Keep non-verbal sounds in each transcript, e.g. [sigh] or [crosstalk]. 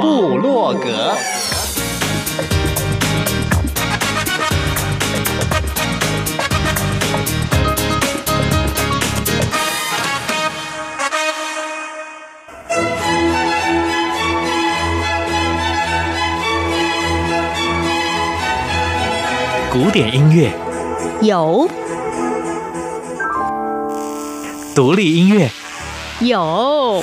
部落格，古典音乐。有，独立音乐。有。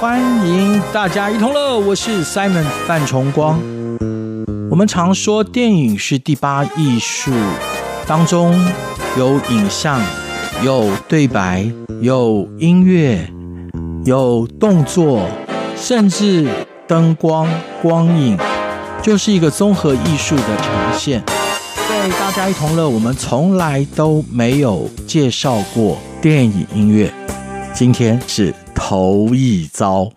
欢迎大家一同乐，我是 Simon 范崇光。我们常说电影是第八艺术，当中有影像、有对白、有音乐、有动作，甚至灯光、光影，就是一个综合艺术的呈现。在大家一同乐，我们从来都没有介绍过电影音乐，今天是头一遭。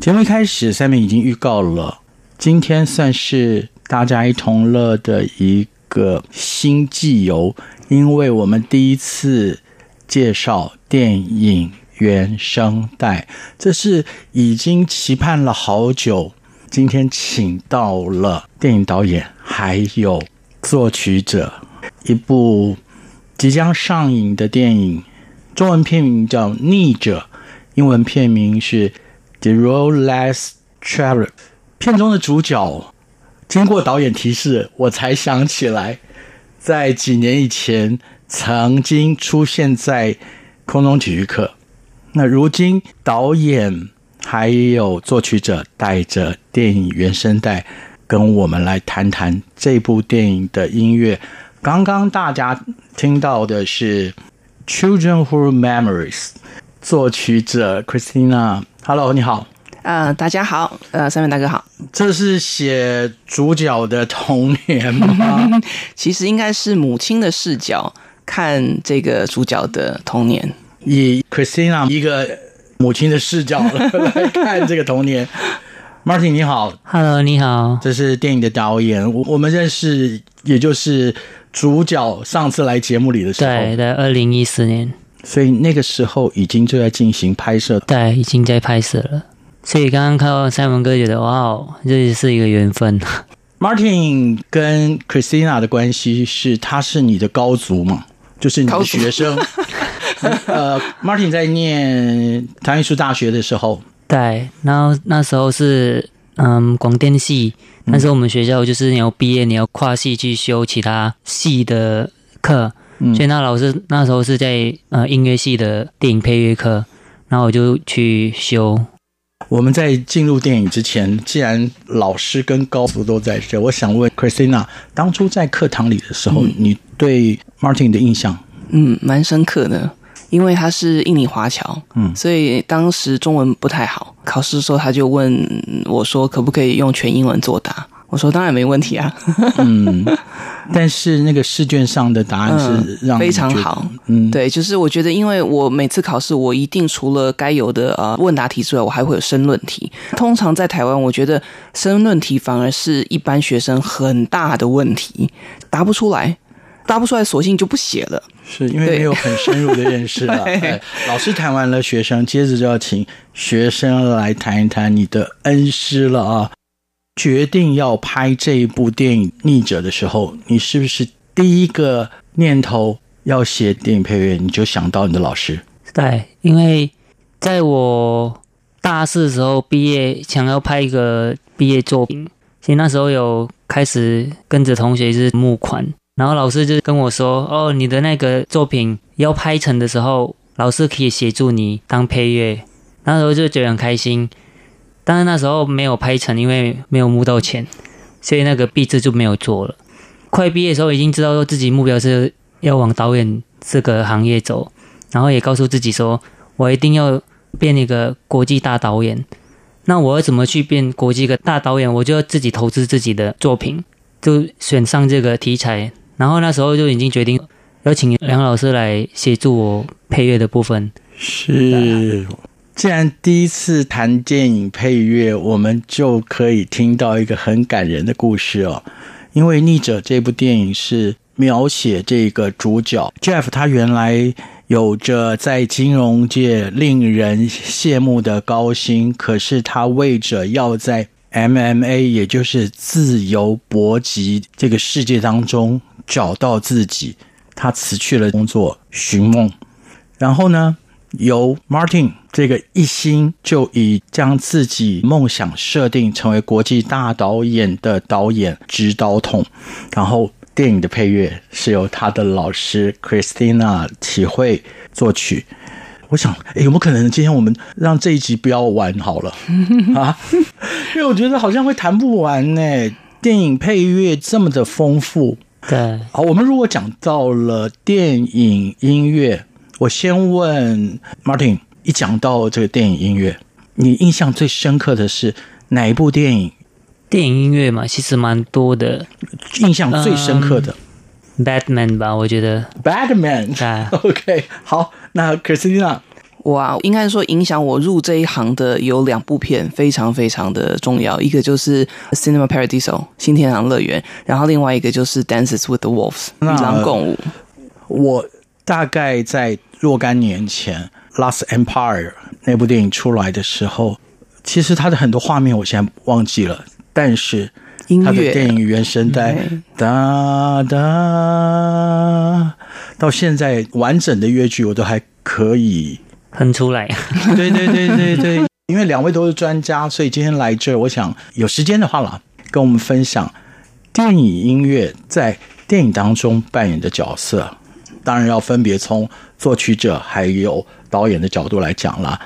节目开始，下面已经预告了，今天算是大家一同乐的一个新季游，因为我们第一次介绍电影原声带，这是已经期盼了好久。今天请到了电影导演，还有作曲者，一部即将上映的电影，中文片名叫《逆者》，英文片名是。The Road Less Travel 片中的主角，经过导演提示，我才想起来，在几年以前曾经出现在空中体育课。那如今导演还有作曲者带着电影原声带跟我们来谈谈这部电影的音乐。刚刚大家听到的是《Children Who Memories》，作曲者 Christina。Hello，你好。呃，大家好。呃，三位大哥好。这是写主角的童年吗？[laughs] 其实应该是母亲的视角看这个主角的童年，以 Christina 一个母亲的视角来看这个童年。[laughs] Martin 你好，Hello，你好。这是电影的导演，我我们认识，也就是。主角上次来节目里的时候，对，在二零一四年，所以那个时候已经就在进行拍摄，对，已经在拍摄了。所以刚刚看到 Simon 哥，觉得哇哦，这也是一个缘分。Martin 跟 Christina 的关系是，他是你的高足嘛，就是你的学生。[laughs] 呃，Martin 在念台湾艺术大学的时候，对，然后那时候是嗯广电系。那时候我们学校就是你要毕业，你要跨系去修其他系的课，嗯、所以那老师那时候是在呃音乐系的电影配乐课，然后我就去修。我们在进入电影之前，既然老师跟高福都在这，我想问 Christina，当初在课堂里的时候，嗯、你对 Martin 的印象？嗯，蛮深刻的。因为他是印尼华侨，嗯，所以当时中文不太好，考试的时候他就问我说：“可不可以用全英文作答？”我说：“当然没问题啊。”嗯，但是那个试卷上的答案是让、嗯、非常好，嗯，对，就是我觉得，因为我每次考试，我一定除了该有的呃问答题之外，我还会有申论题。通常在台湾，我觉得申论题反而是一般学生很大的问题，答不出来。答不出来，索性就不写了。是因为没有很深入的认识了。哎，老师谈完了学生，接着就要请学生来谈一谈你的恩师了啊！决定要拍这一部电影《逆者》的时候，你是不是第一个念头要写电影配乐，你就想到你的老师？对，因为在我大四的时候毕业，想要拍一个毕业作品，其实那时候有开始跟着同学是募款。然后老师就跟我说：“哦，你的那个作品要拍成的时候，老师可以协助你当配乐。”那时候就觉得很开心。但是那时候没有拍成，因为没有募到钱，所以那个毕制就没有做了。快毕业的时候，已经知道说自己目标是要往导演这个行业走，然后也告诉自己说：“我一定要变一个国际大导演。”那我要怎么去变国际一个大导演？我就要自己投资自己的作品，就选上这个题材。然后那时候就已经决定邀请梁老师来协助我配乐的部分。是，既然第一次谈电影配乐，我们就可以听到一个很感人的故事哦。因为《逆者》这部电影是描写这个主角 Jeff，他原来有着在金融界令人羡慕的高薪，可是他为着要在 MMA，也就是自由搏击这个世界当中。找到自己，他辞去了工作，寻梦。然后呢，由 Martin 这个一心就以将自己梦想设定成为国际大导演的导演直导筒。然后电影的配乐是由他的老师 Christina 启慧作曲。我想，诶，有没有可能今天我们让这一集不要完好了啊？[laughs] 因为我觉得好像会谈不完呢。电影配乐这么的丰富。对，好，我们如果讲到了电影音乐，我先问 Martin，一讲到这个电影音乐，你印象最深刻的是哪一部电影？电影音乐嘛，其实蛮多的，印象最深刻的、um,，Batman 吧，我觉得 Batman，对，[laughs] OK，好，那 Christina。哇，应该说影响我入这一行的有两部片，非常非常的重要。一个就是《Cinema Paradiso》新天堂乐园，然后另外一个就是《Dances with the Wolves》与狼共舞。我大概在若干年前，《Last Empire》那部电影出来的时候，其实它的很多画面我现在忘记了，但是它的电影原声带哒哒，到现在完整的乐句我都还可以。哼出来，对对对对对，因为两位都是专家，所以今天来这儿，我想有时间的话啦，跟我们分享电影音乐在电影当中扮演的角色。当然要分别从作曲者还有导演的角度来讲啦，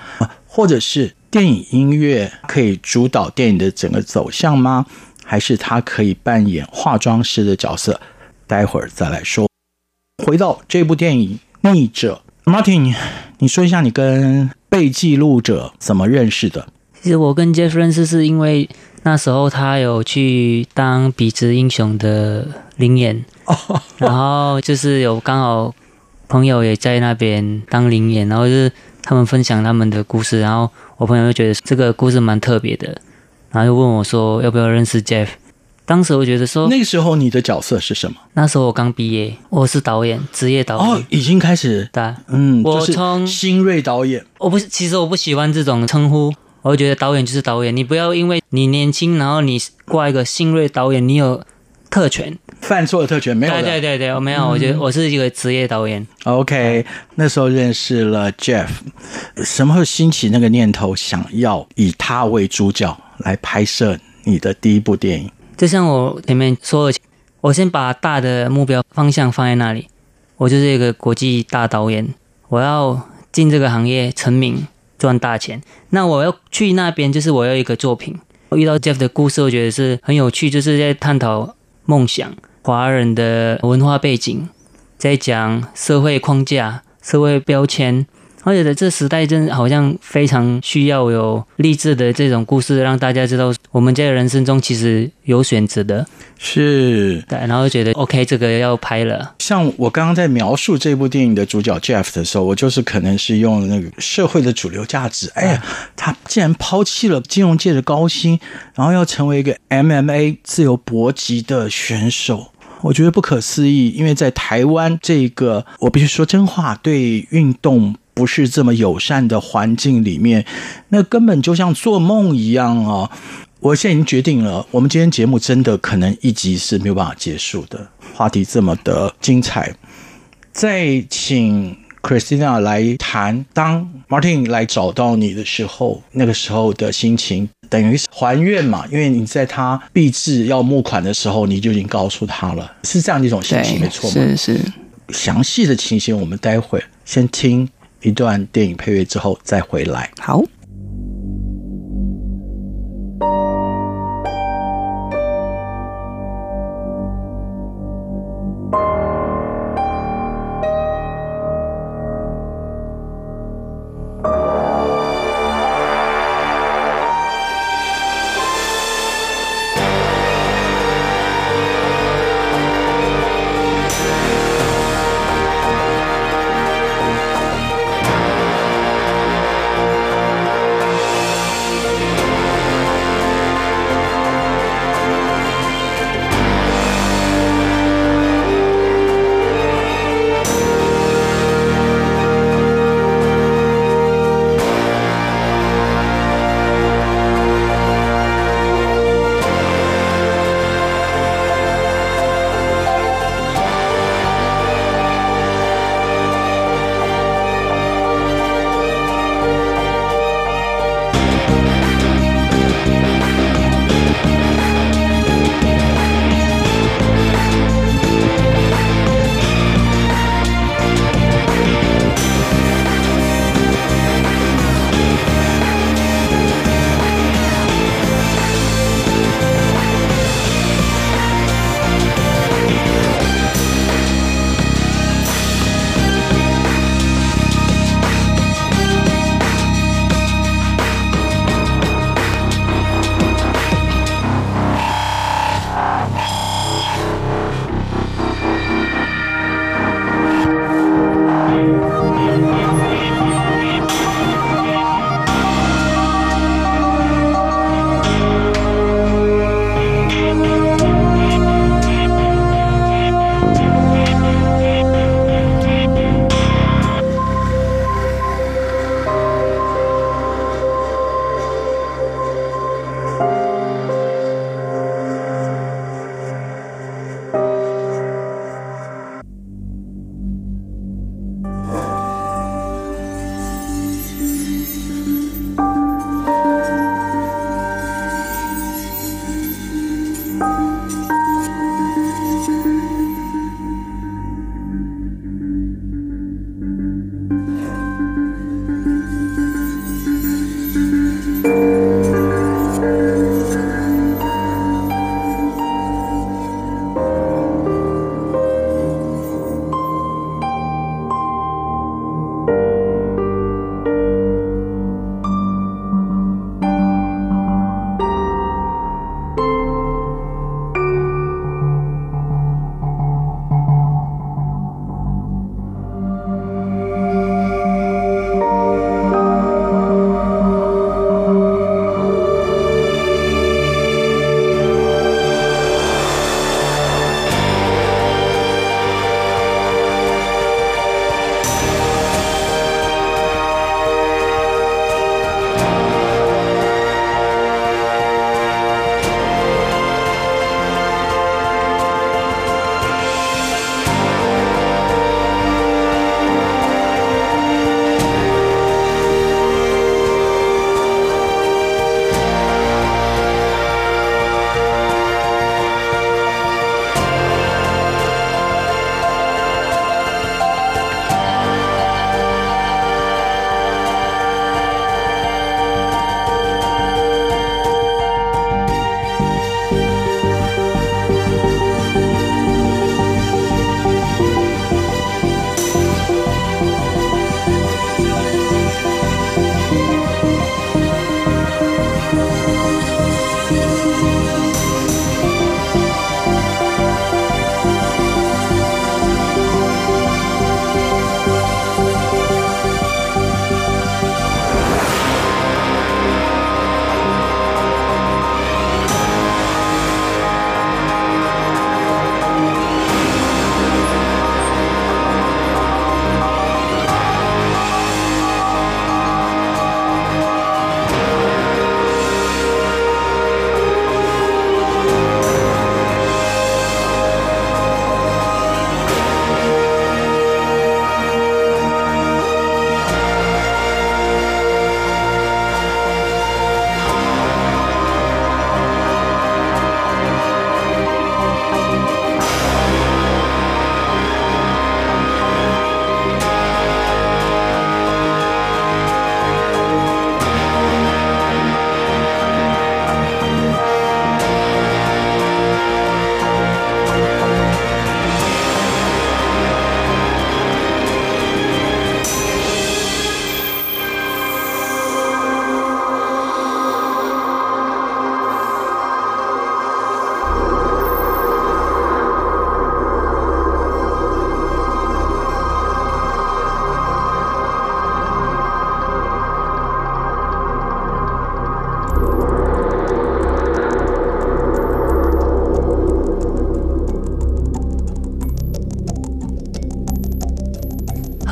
或者是电影音乐可以主导电影的整个走向吗？还是他可以扮演化妆师的角色？待会儿再来说。回到这部电影《逆者》，Martin，你说一下你跟被记录者怎么认识的？其实我跟 Jeff 认识是因为那时候他有去当笔直英雄的临演，然后就是有刚好朋友也在那边当灵演，然后就是他们分享他们的故事，然后我朋友就觉得这个故事蛮特别的，然后就问我说要不要认识 Jeff。当时我觉得说，那个时候你的角色是什么？那时候我刚毕业，我是导演，职业导演。哦，已经开始。对，嗯，我从新锐导演。我不是，其实我不喜欢这种称呼。我觉得导演就是导演，你不要因为你年轻，然后你挂一个新锐导演，你有特权，犯错的特权没有？对对对对，我没有。我觉得我是一个职业导演。嗯、OK，那时候认识了 Jeff，什么时候兴起那个念头，想要以他为主角来拍摄你的第一部电影？就像我前面说的，我先把大的目标方向放在那里。我就是一个国际大导演，我要进这个行业成名赚大钱。那我要去那边，就是我要一个作品。我遇到 Jeff 的故事，我觉得是很有趣，就是在探讨梦想、华人的文化背景，在讲社会框架、社会标签。我觉得这时代真好像非常需要有励志的这种故事，让大家知道我们在人生中其实有选择的。是，对，然后觉得 OK，这个要拍了。像我刚刚在描述这部电影的主角 Jeff 的时候，我就是可能是用那个社会的主流价值。哎呀，他竟然抛弃了金融界的高薪，然后要成为一个 MMA 自由搏击的选手，我觉得不可思议。因为在台湾这个，我必须说真话，对运动。不是这么友善的环境里面，那根本就像做梦一样啊！我现在已经决定了，我们今天节目真的可能一集是没有办法结束的，话题这么的精彩。再请 Christina 来谈，当 Martin 来找到你的时候，那个时候的心情，等于是还愿嘛？因为你在他毕制要募款的时候，你就已经告诉他了，是这样的一种心情，没错吗？是是。详细的情形，我们待会先听。一段电影配乐之后再回来。好。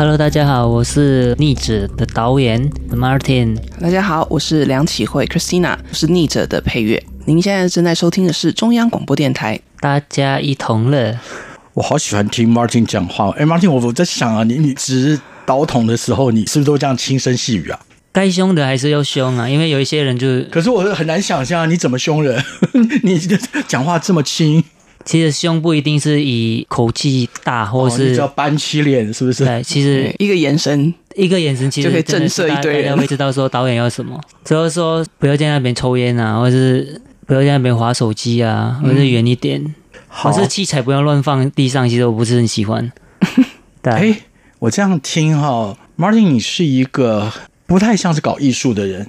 Hello，大家好，我是逆者的导演 Martin。大家好，我是梁启慧 Christina，我是逆者的配乐。您现在正在收听的是中央广播电台，大家一同乐。我好喜欢听 Martin 讲话。哎，Martin，我我在想啊，你你值导筒的时候，你是不是都这样轻声细语啊？该凶的还是要凶啊，因为有一些人就……可是我很难想象你怎么凶人，[laughs] 你讲话这么轻。其实凶不一定是以口气大，或是、哦、你只要板起脸，是不是？对，其实一个眼神，一个眼神其实就可以震慑一堆人，会知道说导演要什么。只要说不要在那边抽烟啊，或者是不要在那边划手机啊，或者是远一点。嗯、好，或是器材不要乱放地上，其实我不是很喜欢。[laughs] 对，哎，我这样听哈、哦，Martin，你是一个。不太像是搞艺术的人，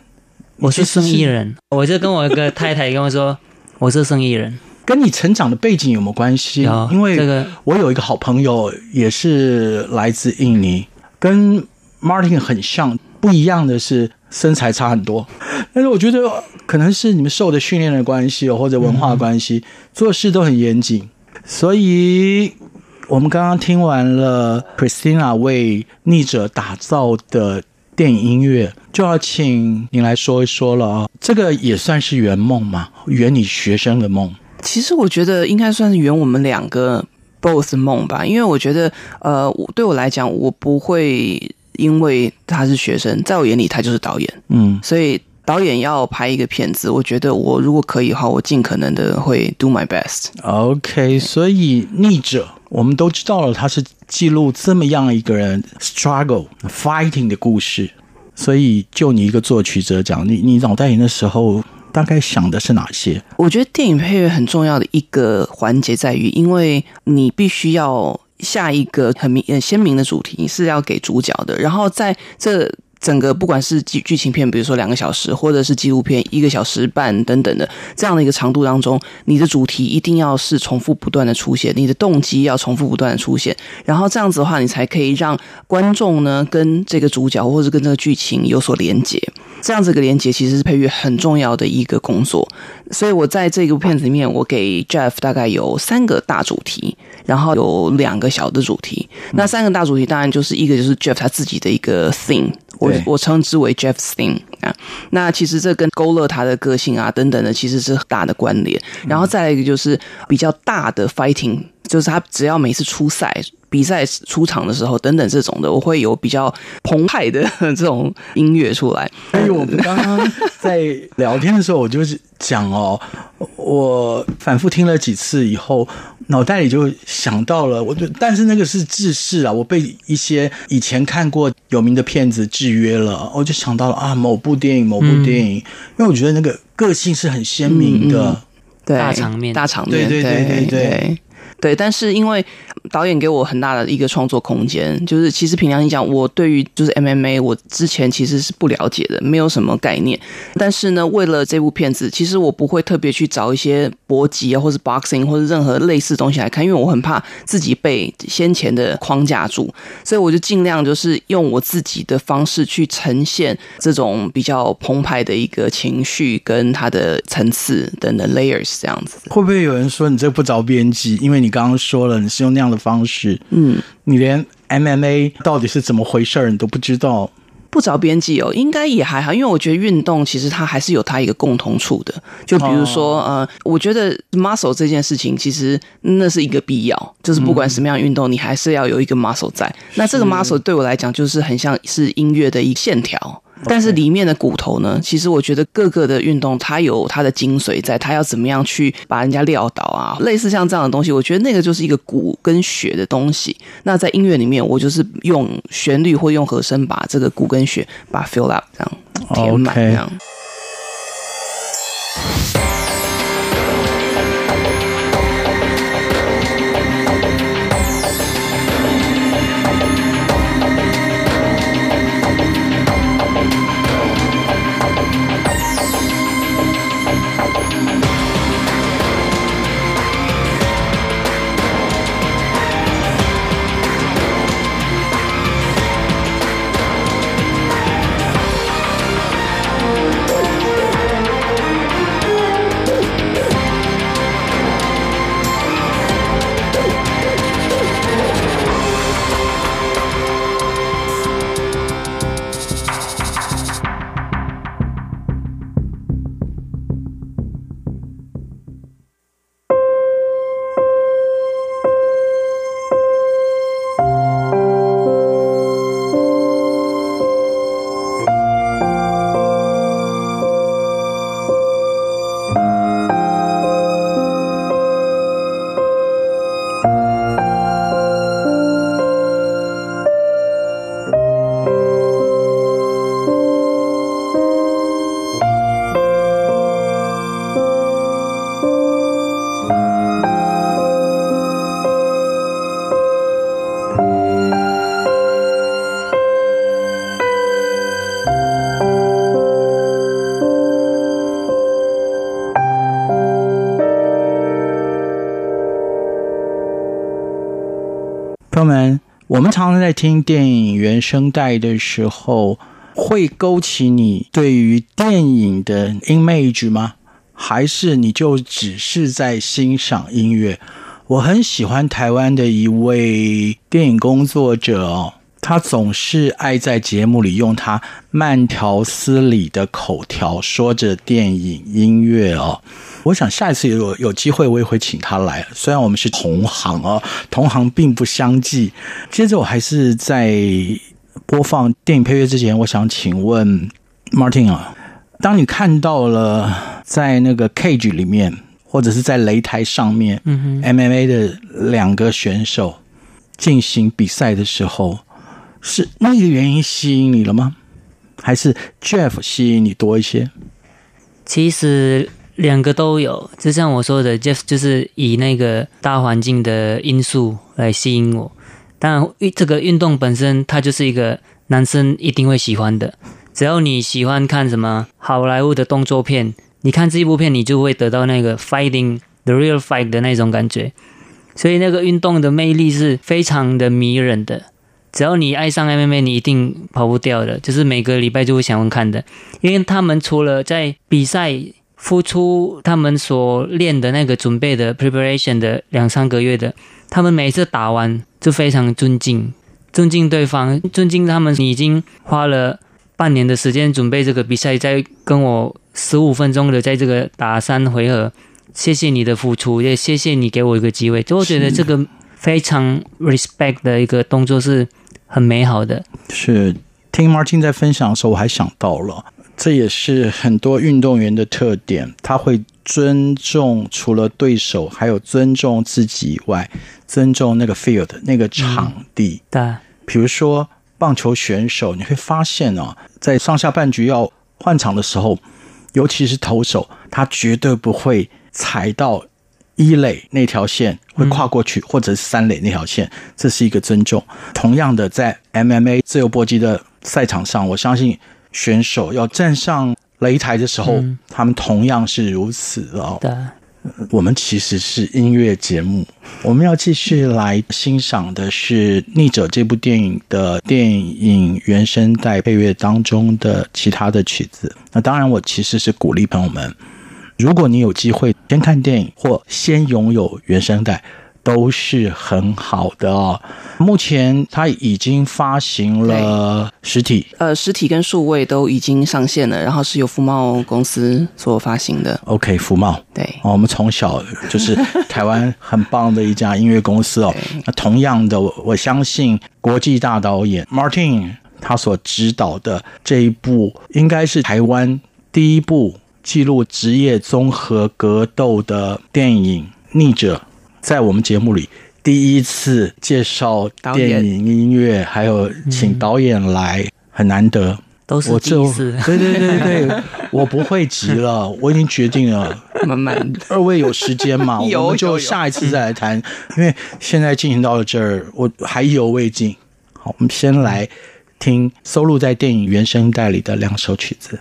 我是生意人。我就跟我一个太太跟我说，[laughs] 我是生意人。跟你成长的背景有没有关系？有，因为这个我有一个好朋友也是来自印尼，跟 Martin 很像，不一样的是身材差很多。[laughs] 但是我觉得可能是你们受的训练的关系，或者文化关系，嗯、做事都很严谨。所以我们刚刚听完了 Christina 为逆者打造的。电影音乐就要请您来说一说了啊，这个也算是圆梦嘛？圆你学生的梦？其实我觉得应该算是圆我们两个 both 梦吧，因为我觉得，呃，对我来讲，我不会因为他是学生，在我眼里他就是导演，嗯，所以导演要拍一个片子，我觉得我如果可以的话，我尽可能的会 do my best。OK，所以逆者。我们都知道了，他是记录这么样一个人 struggle fighting 的故事，所以就你一个作曲者讲，你你脑袋里的时候大概想的是哪些？我觉得电影配乐很重要的一个环节在于，因为你必须要下一个很明、很鲜明的主题是要给主角的，然后在这。整个不管是剧剧情片，比如说两个小时，或者是纪录片一个小时半等等的这样的一个长度当中，你的主题一定要是重复不断的出现，你的动机要重复不断的出现，然后这样子的话，你才可以让观众呢跟这个主角或者跟这个剧情有所连接。这样子的连接其实是配乐很重要的一个工作。所以我在这个片子里面，我给 Jeff 大概有三个大主题，然后有两个小的主题。那三个大主题当然就是一个就是 Jeff 他自己的一个 thing，。我我称之为 Jeff's thing 啊，那其实这跟勾勒他的个性啊等等的，其实是很大的关联。然后再来一个就是比较大的 fighting，就是他只要每次出赛。比赛出场的时候，等等这种的，我会有比较澎湃的 [laughs] 这种音乐出来。哎呦，我们刚刚在 [laughs] 聊天的时候，我就是讲哦，我反复听了几次以后，脑袋里就想到了，我就但是那个是制式啊，我被一些以前看过有名的片子制约了，我就想到了啊，某部电影，某部电影，嗯、因为我觉得那个个性是很鲜明的，嗯嗯对，大场面，大场面，对对对对对。对，但是因为导演给我很大的一个创作空间，就是其实凭良心讲，我对于就是 MMA，我之前其实是不了解的，没有什么概念。但是呢，为了这部片子，其实我不会特别去找一些搏击啊，或是 boxing 或者任何类似东西来看，因为我很怕自己被先前的框架住，所以我就尽量就是用我自己的方式去呈现这种比较澎湃的一个情绪跟它的层次等等 layers 这样子。会不会有人说你这不着边际？因为你刚刚说了，你是用那样的方式，嗯，你连 MMA 到底是怎么回事你都不知道，不着边际哦，应该也还好，因为我觉得运动其实它还是有它一个共同处的，就比如说、哦、呃，我觉得 muscle 这件事情其实那是一个必要，就是不管什么样运动，嗯、你还是要有一个 muscle 在。那这个 muscle 对我来讲，就是很像是音乐的一个线条。但是里面的骨头呢？其实我觉得各个的运动它有它的精髓在，它要怎么样去把人家撂倒啊？类似像这样的东西，我觉得那个就是一个骨跟血的东西。那在音乐里面，我就是用旋律或用和声把这个骨跟血把它 fill up 这样填满这样。朋我们常常在听电影原声带的时候，会勾起你对于电影的 image 吗？还是你就只是在欣赏音乐？我很喜欢台湾的一位电影工作者哦，他总是爱在节目里用他慢条斯理的口条说着电影音乐哦。我想下一次有有机会，我也会请他来。虽然我们是同行哦，同行并不相忌。接着，我还是在播放电影配乐之前，我想请问 Martin 啊，当你看到了在那个 cage 里面，或者是在擂台上面，嗯哼，MMA 的两个选手进行比赛的时候，是那个原因吸引你了吗？还是 Jeff 吸引你多一些？其实。两个都有，就像我说的，Jeff 就是以那个大环境的因素来吸引我。当然，这个运动本身它就是一个男生一定会喜欢的。只要你喜欢看什么好莱坞的动作片，你看这一部片，你就会得到那个 fighting the real fight 的那种感觉。所以那个运动的魅力是非常的迷人的。只要你爱上 MMA，你一定跑不掉的。就是每个礼拜就会想看的，因为他们除了在比赛。付出他们所练的那个准备的 preparation 的两三个月的，他们每次打完就非常尊敬，尊敬对方，尊敬他们你已经花了半年的时间准备这个比赛，在跟我十五分钟的在这个打三回合，谢谢你的付出，也谢谢你给我一个机会，就我觉得这个非常 respect 的一个动作是很美好的。是听 Martin 在分享的时候，我还想到了。这也是很多运动员的特点，他会尊重除了对手，还有尊重自己以外，尊重那个 field 那个场地。嗯、对，比如说棒球选手，你会发现哦，在上下半局要换场的时候，尤其是投手，他绝对不会踩到一垒那条线，会跨过去，嗯、或者是三垒那条线，这是一个尊重。同样的，在 MMA 自由搏击的赛场上，我相信。选手要站上擂台的时候，嗯、他们同样是如此哦。对，我们其实是音乐节目，我们要继续来欣赏的是《逆者》这部电影的电影原声带配乐当中的其他的曲子。那当然，我其实是鼓励朋友们，如果你有机会先看电影或先拥有原声带。都是很好的哦。目前它已经发行了实体，呃，实体跟数位都已经上线了，然后是由福茂公司所发行的。OK，福茂，对，哦，我们从小就是台湾很棒的一家音乐公司哦。[laughs] 那同样的，我相信国际大导演 Martin 他所指导的这一部，应该是台湾第一部记录职业综合格斗的电影《逆者》。在我们节目里第一次介绍电影音乐，还有请导演来，很难得，都是第一次。对对对对，[laughs] 我不会急了，我已经决定了，慢慢。二位有时间吗？[laughs] 我们就下一次再来谈，因为现在进行到了这儿，我还意犹未尽。好，我们先来听收录在电影原声带里的两首曲子。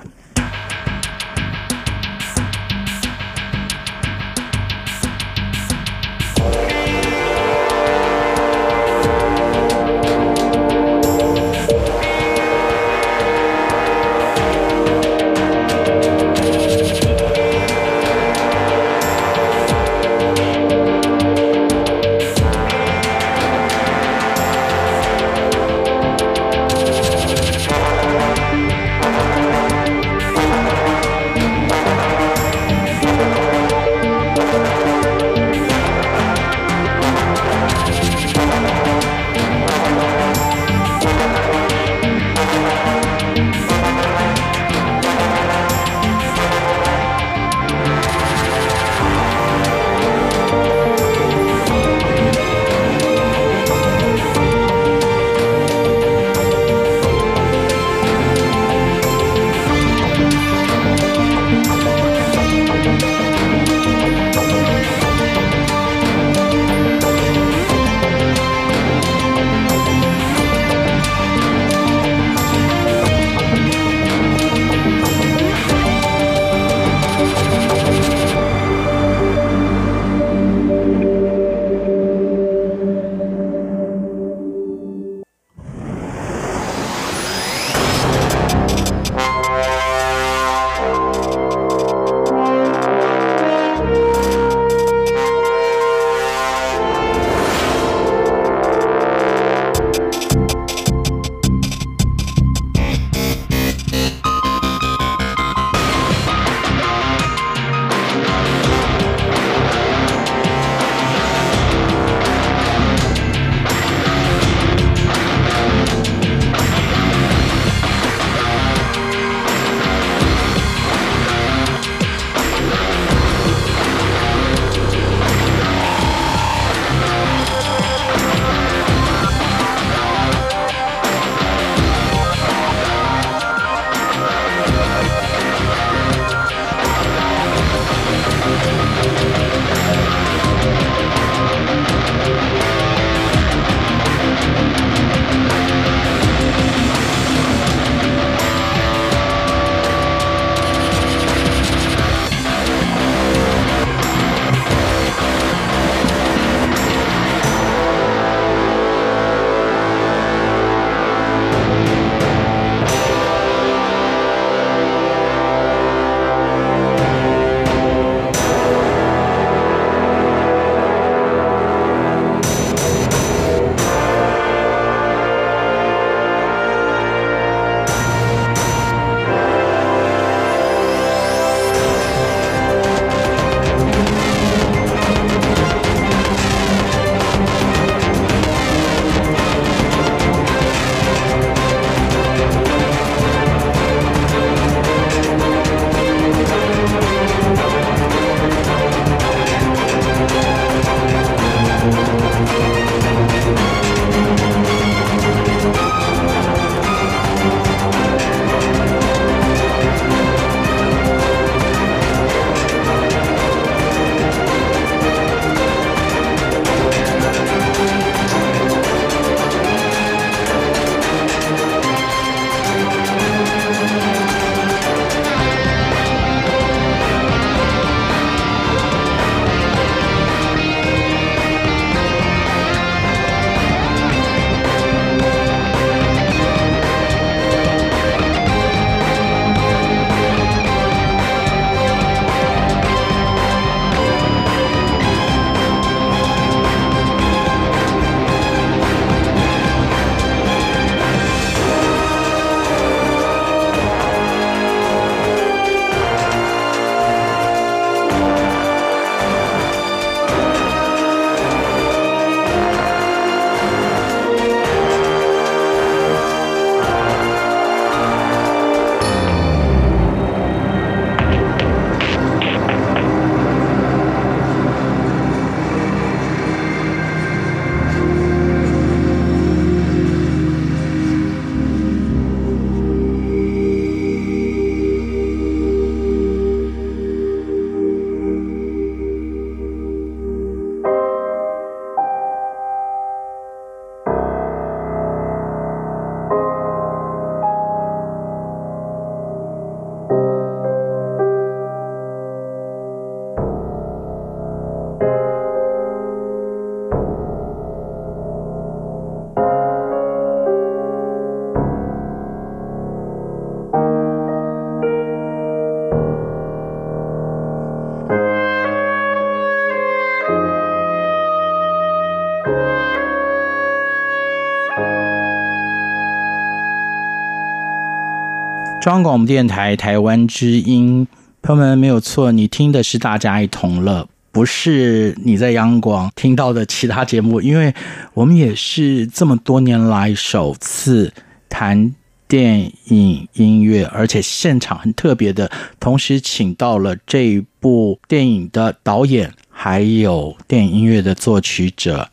中央广播电台台湾之音，朋友们没有错，你听的是大家一同乐，不是你在央广听到的其他节目，因为我们也是这么多年来首次谈电影音乐，而且现场很特别的，同时请到了这部电影的导演，还有电影音乐的作曲者，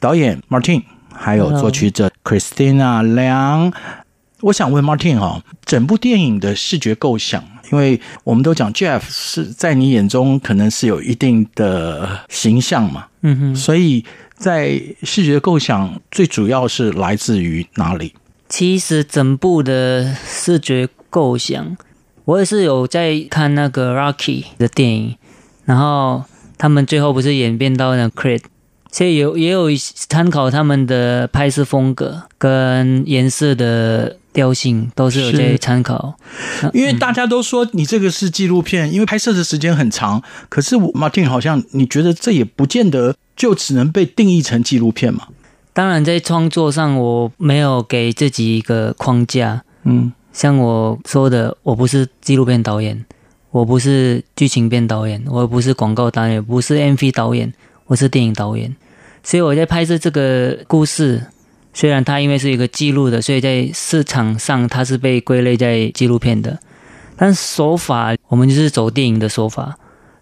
导演 Martin，还有作曲者 Christina 梁。我想问 Martin 哈，整部电影的视觉构想，因为我们都讲 Jeff 是在你眼中可能是有一定的形象嘛，嗯哼，所以在视觉构想最主要是来自于哪里？其实整部的视觉构想，我也是有在看那个 Rocky 的电影，然后他们最后不是演变到那个 Creed，所以有也有参考他们的拍摄风格跟颜色的调性，都是有些参考。因为大家都说你这个是纪录片，因为拍摄的时间很长，可是 Martin 好像你觉得这也不见得就只能被定义成纪录片嘛？当然，在创作上，我没有给自己一个框架。嗯，像我说的，我不是纪录片导演，我不是剧情片导演，我不是广告导演，不是 MV 导演，我是电影导演。所以我在拍摄这个故事，虽然它因为是一个记录的，所以在市场上它是被归类在纪录片的，但手法我们就是走电影的手法，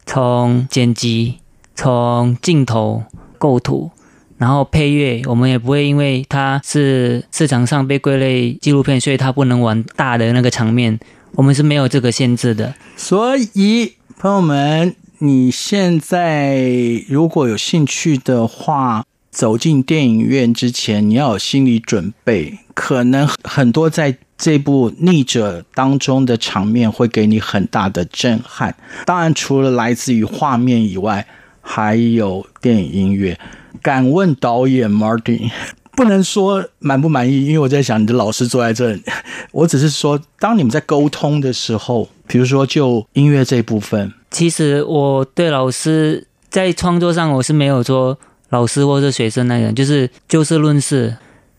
从剪辑，从镜头构图。然后配乐，我们也不会因为它是市场上被归类纪录片，所以它不能玩大的那个场面。我们是没有这个限制的。所以，朋友们，你现在如果有兴趣的话，走进电影院之前，你要有心理准备，可能很多在这部《逆者》当中的场面会给你很大的震撼。当然，除了来自于画面以外，还有电影音乐。敢问导演 Martin，不能说满不满意，因为我在想你的老师坐在这里。我只是说，当你们在沟通的时候，比如说就音乐这部分，其实我对老师在创作上我是没有说老师或者学生那样，就是就事论事。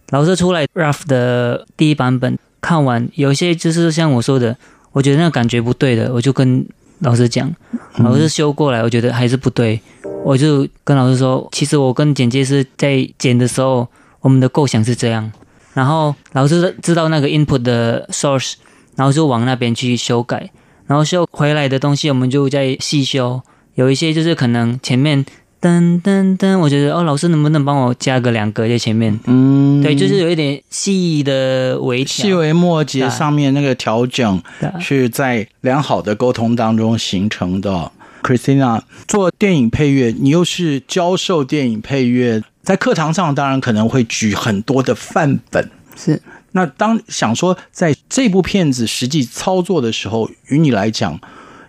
老师出来 rough 的第一版本看完，有些就是像我说的，我觉得那个感觉不对的，我就跟老师讲，老师修过来，我觉得还是不对。我就跟老师说，其实我跟剪接师在剪的时候，我们的构想是这样。然后老师知道那个 input 的 source，然后就往那边去修改。然后修回来的东西，我们就在细修。有一些就是可能前面噔噔噔，我觉得哦，老师能不能帮我加个两个在前面？嗯，对，就是有一点细的微调，细微末节上面那个调整，是在良好的沟通当中形成的。Christina 做电影配乐，你又是教授电影配乐，在课堂上当然可能会举很多的范本。是，那当想说在这部片子实际操作的时候，与你来讲，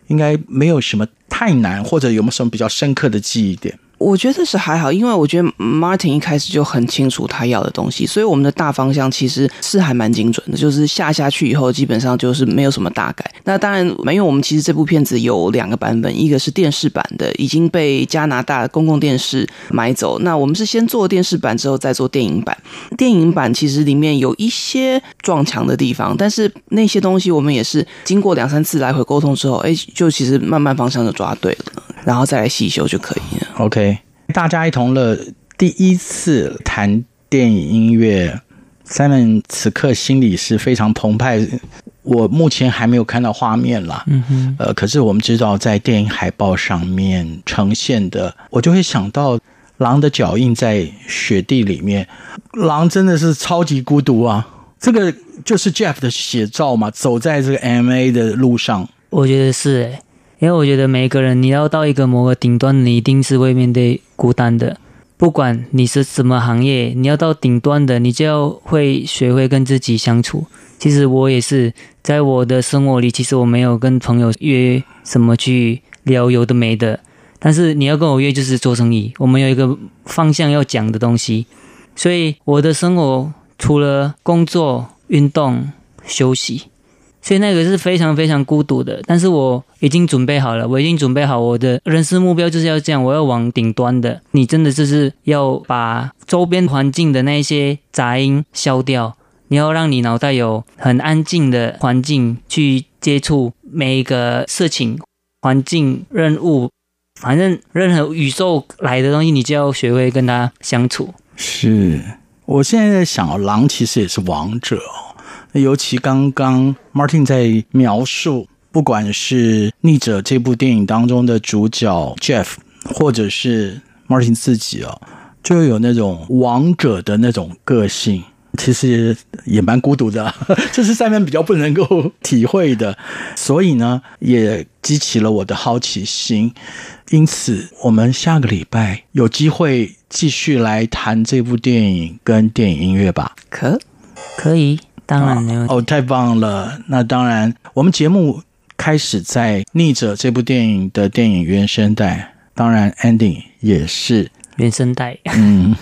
应该没有什么太难，或者有没有什么比较深刻的记忆点？我觉得是还好，因为我觉得 Martin 一开始就很清楚他要的东西，所以我们的大方向其实是还蛮精准的。就是下下去以后，基本上就是没有什么大改。那当然，因为我们其实这部片子有两个版本，一个是电视版的，已经被加拿大公共电视买走。那我们是先做电视版，之后再做电影版。电影版其实里面有一些撞墙的地方，但是那些东西我们也是经过两三次来回沟通之后，哎，就其实慢慢方向就抓对了，然后再来细修就可以了。OK。大家一同乐第一次谈电影音乐，Simon 此刻心里是非常澎湃。我目前还没有看到画面啦，嗯哼，呃，可是我们知道在电影海报上面呈现的，我就会想到狼的脚印在雪地里面，狼真的是超级孤独啊。这个就是 Jeff 的写照嘛，走在这个 MA 的路上，我觉得是诶。因为我觉得每一个人，你要到一个某个顶端，你一定是会面对孤单的。不管你是什么行业，你要到顶端的，你就要会学会跟自己相处。其实我也是，在我的生活里，其实我没有跟朋友约什么去聊有的没的。但是你要跟我约，就是做生意，我们有一个方向要讲的东西。所以我的生活除了工作、运动、休息。所以那个是非常非常孤独的，但是我已经准备好了，我已经准备好我的人生目标就是要这样，我要往顶端的。你真的就是要把周边环境的那些杂音消掉，你要让你脑袋有很安静的环境去接触每一个事情、环境、任务，反正任何宇宙来的东西，你就要学会跟它相处。是，我现在在想，狼其实也是王者。尤其刚刚 Martin 在描述，不管是《逆者》这部电影当中的主角 Jeff，或者是 Martin 自己哦，就有那种王者的那种个性。其实也蛮孤独的，[laughs] 这是上面比较不能够体会的，所以呢，也激起了我的好奇心。因此，我们下个礼拜有机会继续来谈这部电影跟电影音乐吧？可可以，当然没有哦，太棒了！那当然，我们节目开始在《逆者》这部电影的电影原声带，当然 ending 也是原声带。嗯。